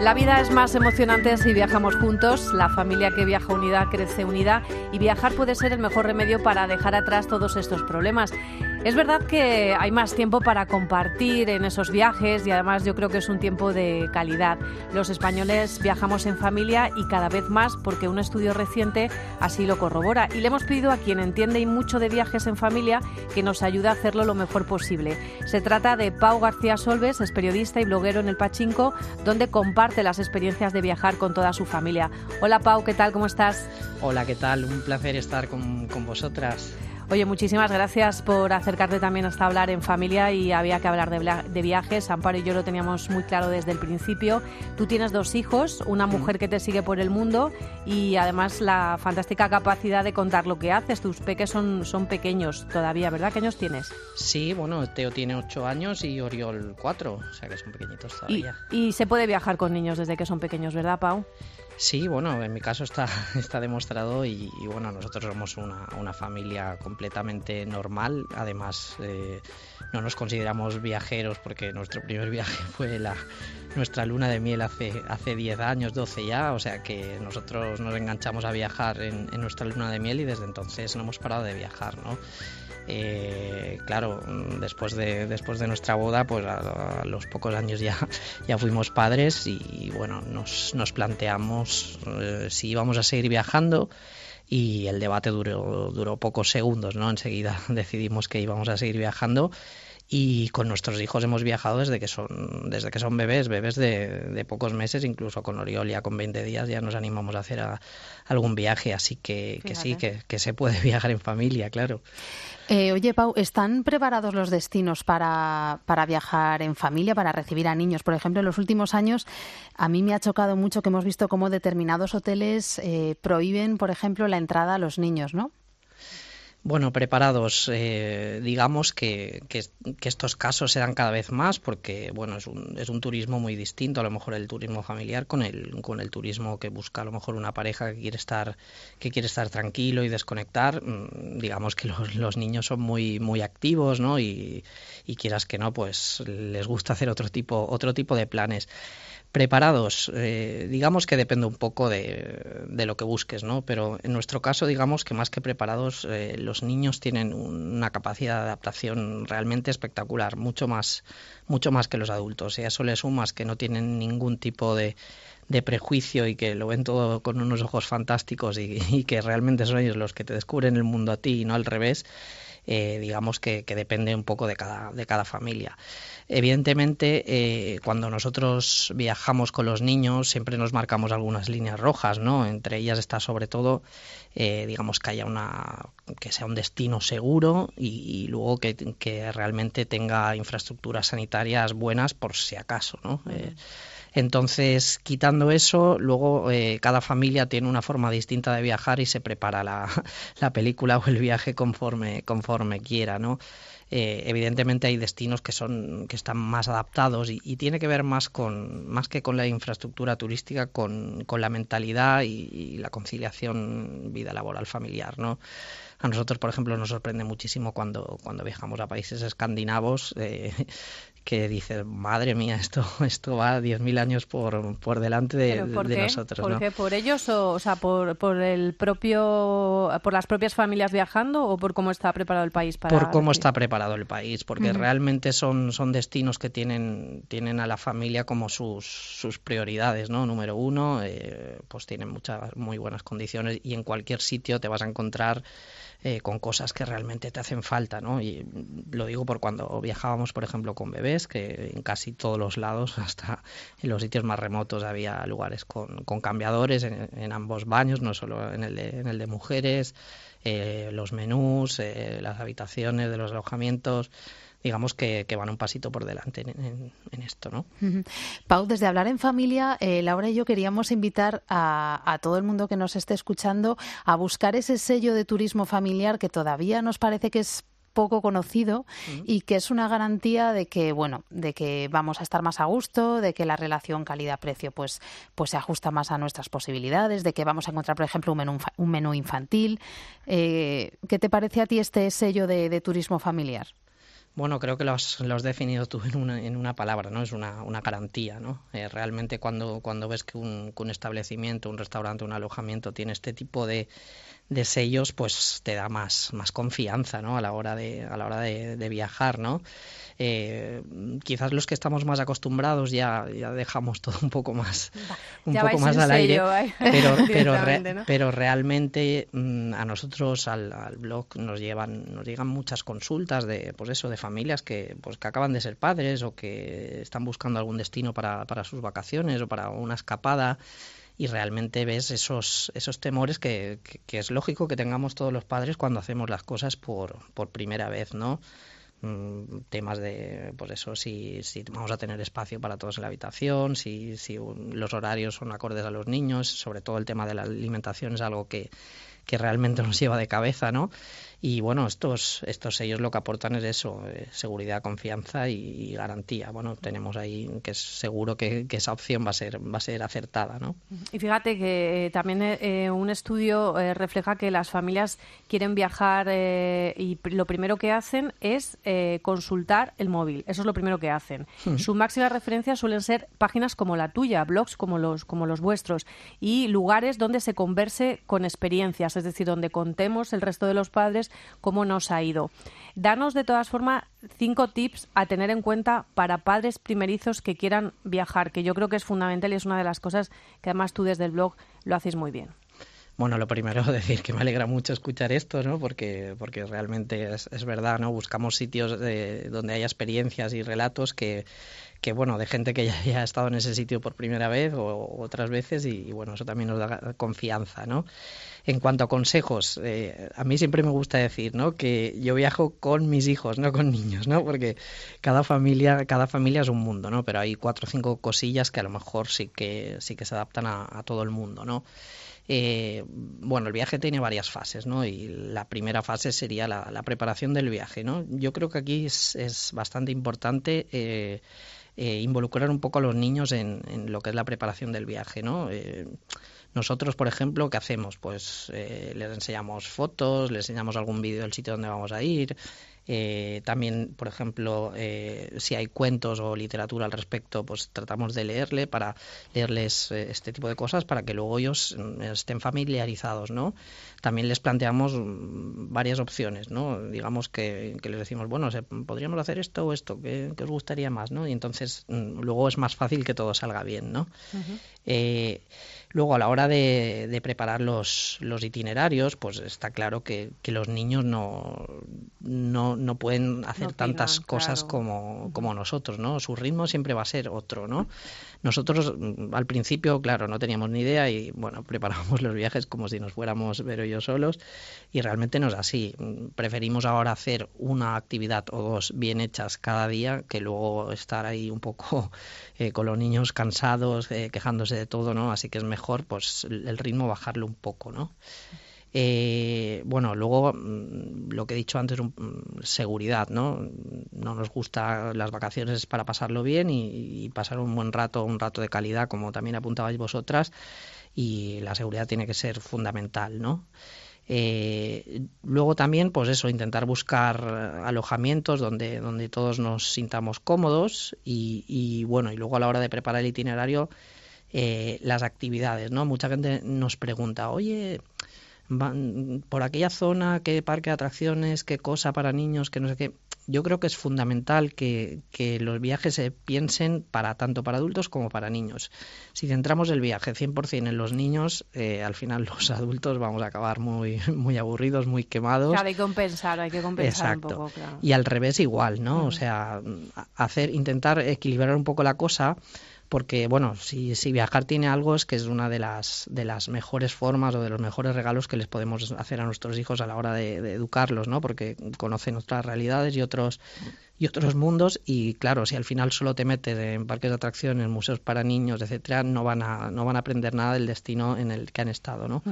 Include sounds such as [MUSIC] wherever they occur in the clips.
La vida es más emocionante si viajamos juntos, la familia que viaja unida crece unida y viajar puede ser el mejor remedio para dejar atrás todos estos problemas. Es verdad que hay más tiempo para compartir en esos viajes y además yo creo que es un tiempo de calidad. Los españoles viajamos en familia y cada vez más porque un estudio reciente así lo corrobora. Y le hemos pedido a quien entiende y mucho de viajes en familia que nos ayude a hacerlo lo mejor posible. Se trata de Pau García Solves, es periodista y bloguero en el Pachinko, donde comparte las experiencias de viajar con toda su familia. Hola Pau, ¿qué tal? ¿Cómo estás? Hola, ¿qué tal? Un placer estar con, con vosotras. Oye, muchísimas gracias por acercarte también hasta hablar en familia y había que hablar de, viajes. Amparo y yo lo teníamos muy claro desde el principio. Tú tienes dos hijos, una mujer que te sigue por el mundo y además la fantástica capacidad de contar lo que haces. Tus peques son, son pequeños todavía, ¿verdad? ¿Qué años tienes? Sí, bueno, Teo tiene ocho años y Oriol cuatro, o sea que son pequeñitos todavía. y se puede viajar con niños desde que son pequeños, ¿verdad, Pau? Sí, bueno, en mi caso está, [LAUGHS] está demostrado y, bueno, nosotros somos una, una, familia completamente normal. Además, eh, no nos consideramos viajeros porque nuestro primer [LAUGHS] viaje fue la, nuestra luna de miel hace, hace 10 años, 12 ya. O sea que nosotros nos enganchamos a viajar en, en nuestra luna de miel y desde entonces no hemos parado de viajar, ¿no? Eh, claro, después de, después de nuestra boda, pues a, los pocos años ya, [LAUGHS] ya fuimos padres y bueno, nos, nos planteamos eh, si íbamos a seguir viajando y el debate duró, duró pocos segundos, ¿no? Enseguida [LAUGHS] decidimos que íbamos a seguir viajando y con nuestros hijos hemos viajado desde que son desde que son bebés, bebés de, pocos meses, incluso con Oriol ya con 20 días ya nos animamos a hacer algún viaje, así que, que sí, que, que, se puede [LAUGHS] viajar en familia, claro. Eh, oye, Pau, ¿están preparados los destinos para, para viajar en familia, para recibir a niños? Por ejemplo, en los últimos años a mí me ha chocado mucho que hemos visto cómo determinados hoteles eh, prohíben, por ejemplo, la entrada a los niños, ¿no? Bueno, preparados, eh, digamos que, que, estos casos se dan cada vez más porque, bueno, es un, es un turismo muy distinto, a lo mejor el turismo familiar con el, con el turismo que busca a lo mejor una pareja que quiere estar, que quiere estar tranquilo y desconectar. Mm, digamos que los, los niños son muy, muy activos, ¿no? Y, y quieras que no, pues les gusta hacer otro tipo, otro tipo de planes. Preparados, eh, digamos que depende un poco de, de, lo que busques, ¿no? Pero en nuestro caso, digamos que más que preparados, eh, los niños tienen una capacidad de adaptación realmente espectacular, mucho más, mucho más que los adultos. Y a eso le sumas que no tienen ningún tipo de, de prejuicio y que lo ven todo con unos ojos fantásticos y, y, que realmente son ellos los que te descubren el mundo a ti y no al revés, eh, digamos que, que, depende un poco de cada, de cada familia. Evidentemente, eh, cuando nosotros viajamos con los niños, siempre nos marcamos algunas líneas rojas, ¿no? Entre ellas está sobre todo, eh, digamos, que haya una, que sea un destino seguro y, y luego que, que, realmente tenga infraestructuras sanitarias buenas por si acaso, ¿no? Entonces, quitando eso, luego eh, cada familia tiene una forma distinta de viajar y se prepara la, [LAUGHS] la película o el viaje conforme, conforme quiera, ¿no? Eh, evidentemente hay destinos que son que están más adaptados y, tiene que ver más con más que con la infraestructura turística con, con la mentalidad y, y, la conciliación vida laboral familiar no a nosotros por ejemplo nos sorprende muchísimo cuando cuando viajamos a países escandinavos eh, que dices, madre mía, esto, [LAUGHS] esto va 10.000 años por, por delante de, por de qué? nosotros. ¿Por ¿no? qué? ¿Por ellos o, o sea, por, por, el propio, por las propias familias viajando o por cómo está preparado el país para...? Por cómo está preparado el país, porque uh -huh. realmente son, son destinos que tienen, tienen a la familia como sus, sus prioridades, ¿no? Número uno, eh, pues tienen muchas, muy buenas condiciones y en cualquier sitio te vas a encontrar eh, con cosas que realmente te hacen falta, ¿no? Y lo digo por cuando viajábamos, por ejemplo, con bebés, que en casi todos los lados, [LAUGHS] hasta en los sitios más remotos, había lugares con, cambiadores en, ambos baños, no solo en el de, mujeres, eh, los menús, eh, las habitaciones de los alojamientos digamos que, van un pasito por delante en, esto, ¿no? Pau, desde hablar en familia, eh, Laura y yo queríamos invitar a, todo el mundo que nos esté escuchando a buscar ese sello de turismo familiar que todavía nos parece que es poco conocido y que es una garantía de que, bueno, de que vamos a estar más a gusto, de que la relación calidad-precio pues, pues se ajusta más a nuestras posibilidades, de que vamos a encontrar, por ejemplo, un menú, un menú infantil. Eh, ¿Qué te parece a ti este sello de turismo familiar? Bueno, creo que lo has, definido tú en una, en una, palabra, ¿no? Es una, una garantía, ¿no? Eh, realmente cuando, cuando ves que un, que un, establecimiento, un restaurante, un alojamiento tiene este tipo de, de sellos, pues te da más, más confianza, ¿no? A la hora de, a la hora de, de viajar, ¿no? Eh, quizás los que estamos más acostumbrados ya, ya dejamos todo un poco más, un poco más al aire, pero, pero, pero realmente mm, a nosotros al, blog nos llevan, nos llegan muchas consultas de, pues eso, de familias que, pues que acaban de ser padres o que están buscando algún destino para, para sus vacaciones o para una escapada y realmente ves esos, esos temores que, que, es lógico que tengamos todos los padres cuando hacemos las cosas por, por primera vez, ¿no? Mm, temas de, pues eso, si, si vamos a tener espacio para todos en la habitación, si, si los horarios son acordes a los niños, sobre todo el tema de la alimentación es algo que, que realmente nos lleva de cabeza, ¿no? Y bueno, estos, estos sellos lo que aportan es eso, eh, seguridad, confianza y, garantía. Bueno, tenemos ahí que es seguro que, esa opción va a ser, va a ser acertada, ¿no? Y fíjate que eh, también eh, un estudio refleja que las familias quieren viajar y lo primero que hacen es consultar el móvil. Eso es lo primero que hacen. Su máxima referencia suelen ser páginas como la tuya, blogs como los, como los vuestros y lugares donde se converse con experiencias, es decir, donde contemos el resto de los padres cómo nos ha ido. Danos de todas formas cinco tips a tener en cuenta para padres primerizos que quieran viajar, que yo creo que es fundamental y es una de las cosas que además tú desde el blog lo haces muy bien. Bueno, lo primero [LAUGHS] decir que me alegra mucho escuchar esto, ¿no? Porque, porque realmente es, es verdad, ¿no? Buscamos sitios de, donde haya experiencias y relatos que, que bueno, de gente que ya, ha estado en ese sitio por primera vez o, otras veces y, bueno, eso también nos da confianza, ¿no? En cuanto a consejos, eh, a mí siempre me gusta decir, ¿no? Que yo viajo con mis hijos, no con niños, ¿no? Porque cada familia, cada familia es un mundo, ¿no? Pero hay cuatro o cinco cosillas que a lo mejor sí que sí que se adaptan a, a todo el mundo, ¿no? Eh, bueno, el viaje tiene varias fases, ¿no? Y la primera fase sería la, preparación del viaje, ¿no? Yo creo que aquí es, bastante importante eh, eh, involucrar un poco a los niños en, lo que es la preparación del viaje, ¿no? nosotros, por ejemplo, ¿qué hacemos? Pues les enseñamos fotos, les enseñamos algún vídeo del sitio donde vamos a ir, eh, también, por ejemplo, eh, si hay cuentos o literatura al respecto, pues tratamos de leerle para leerles eh, este tipo de cosas para que luego ellos mm, estén familiarizados, ¿no? También les planteamos mm, varias opciones, ¿no? Digamos que, les decimos, bueno, podríamos hacer esto o esto, ¿qué, os gustaría más, ¿no? Y entonces mm, luego es más fácil que todo salga bien, ¿no? Luego, a la hora de, preparar los, los, itinerarios, pues está claro que, que los niños no, no, no pueden hacer tantas cosas como, como nosotros, ¿no? Su ritmo siempre va a ser otro, ¿no? Nosotros mm, al principio, claro, no teníamos ni idea y, bueno, [LAUGHS] preparábamos los viajes como si nos fuéramos Vero y yo solos y realmente no es así. Preferimos ahora hacer una actividad o dos bien hechas cada día que luego estar ahí un poco [LAUGHS] eh, con los niños cansados, eh, quejándose de todo, ¿no? Así que es mejor mejor pues el ritmo bajarlo un poco, ¿no? Eh, bueno, luego mm, lo que he dicho antes, mm, seguridad, ¿no? No nos gusta las vacaciones para pasarlo bien y, pasar un buen rato, un rato de calidad, como también apuntabais vosotras, y la seguridad tiene que ser fundamental, ¿no? Eh, luego también, pues eso, intentar buscar alojamientos donde, donde todos nos sintamos cómodos y, y bueno, y luego a la hora de preparar el itinerario, eh, las actividades, ¿no? Mucha gente nos pregunta, oye, van por aquella zona, qué parque de atracciones, qué cosa para niños, que no sé qué. Yo creo que es fundamental que, los viajes se piensen para tanto para adultos como para niños. Si centramos el viaje 100% en los niños, eh, al final los adultos vamos a acabar muy, muy aburridos, muy quemados. Claro, hay que compensar, hay que compensar un poco. Claro. Y al revés igual, ¿no? O sea, hacer, intentar equilibrar un poco la cosa porque bueno, si, si, viajar tiene algo es que es una de las, de las mejores formas o de los mejores regalos que les podemos hacer a nuestros hijos a la hora de, educarlos, ¿no? Porque conocen otras realidades y otros y otros mundos y claro, si al final solo te metes en parques de atracciones, museos para niños, etcétera, no van a no van a aprender nada del destino en el que han estado, ¿no?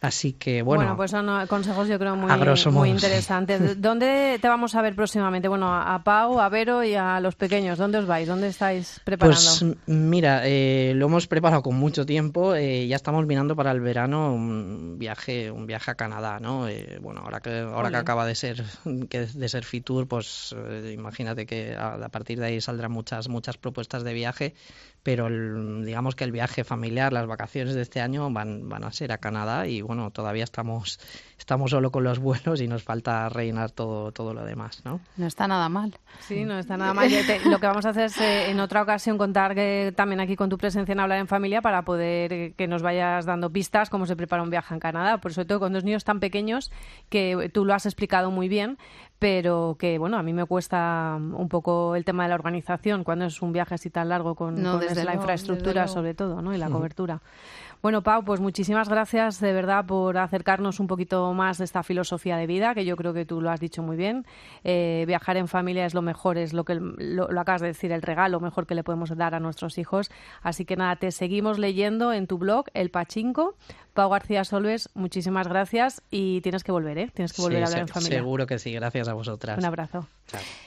Así que bueno. Bueno, pues son consejos yo creo muy, muy interesantes. [LAUGHS] ¿Dónde te vamos a ver próximamente? Bueno, a Pau, a Vero y a los pequeños. ¿Dónde os vais? ¿Dónde estáis preparando? Pues mira, eh, lo hemos preparado con mucho tiempo. Eh, ya estamos mirando para el verano un viaje, un viaje a Canadá, ¿no? Eh, bueno, ahora que ahora que acaba de ser que de ser Fitur, pues imagínate que a, partir de ahí saldrán muchas muchas propuestas de viaje pero digamos que el viaje familiar, las vacaciones de este año van, van a ser a Canadá y bueno, todavía estamos, estamos solo con los vuelos y nos falta rellenar todo, todo lo demás, ¿no? No está nada mal. Sí, no está nada mal. lo que vamos a hacer es eh, en otra ocasión contar que también aquí con tu presencia en Hablar en Familia para poder eh, que nos vayas dando pistas cómo se prepara un viaje en Canadá, por sobre todo con dos niños tan pequeños que tú lo has explicado muy bien, pero que bueno, a mí me cuesta un poco el tema de la organización cuando es un viaje así tan largo con, la infraestructura sobre todo, ¿no? Y la cobertura. Bueno, Pau, pues muchísimas gracias de verdad por acercarnos un poquito más de esta filosofía de vida, que yo creo que tú lo has dicho muy bien. Eh, viajar en familia es lo mejor, es lo que lo, acabas de decir, el regalo mejor que le podemos dar a nuestros hijos. Así que nada, te seguimos leyendo en tu blog, El Pachinko. Pau García Solves, muchísimas gracias y tienes que volver, ¿eh? Tienes que volver a hablar en familia. Seguro que sí, gracias a vosotras. Un abrazo.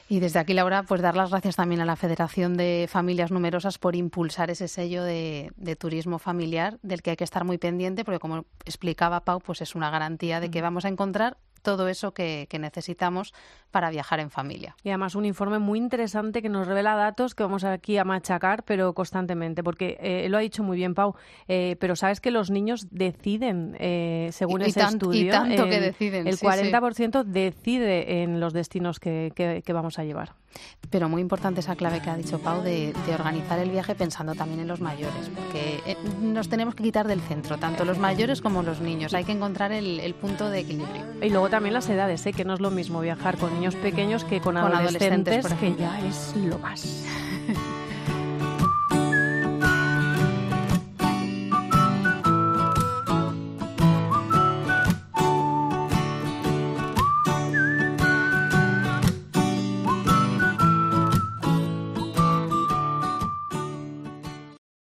Y desde aquí, Laura, pues dar las gracias también a la Federación de Familias Numerosas por impulsar ese sello de, turismo familiar del que hay que estar muy pendiente, porque como explicaba Pau, pues es una garantía de que vamos a encontrar todo eso que, necesitamos para viajar en familia. Y además un informe muy interesante que nos revela datos que vamos aquí a machacar, pero constantemente, porque eh, lo ha dicho muy bien Pau, eh, pero sabes que los niños deciden, eh, según ese estudio, y tanto que deciden, el 40% decide en los destinos que, que, vamos a llevar. Pero muy importante esa clave que ha dicho Pau de, organizar el viaje pensando también en los mayores, porque nos tenemos que quitar del centro, tanto los mayores como los niños. Hay que encontrar el, el punto de equilibrio. Y luego también las edades, ¿eh? que no es lo mismo viajar con niños pequeños que con, adolescentes, que ya es lo más. [LAUGHS]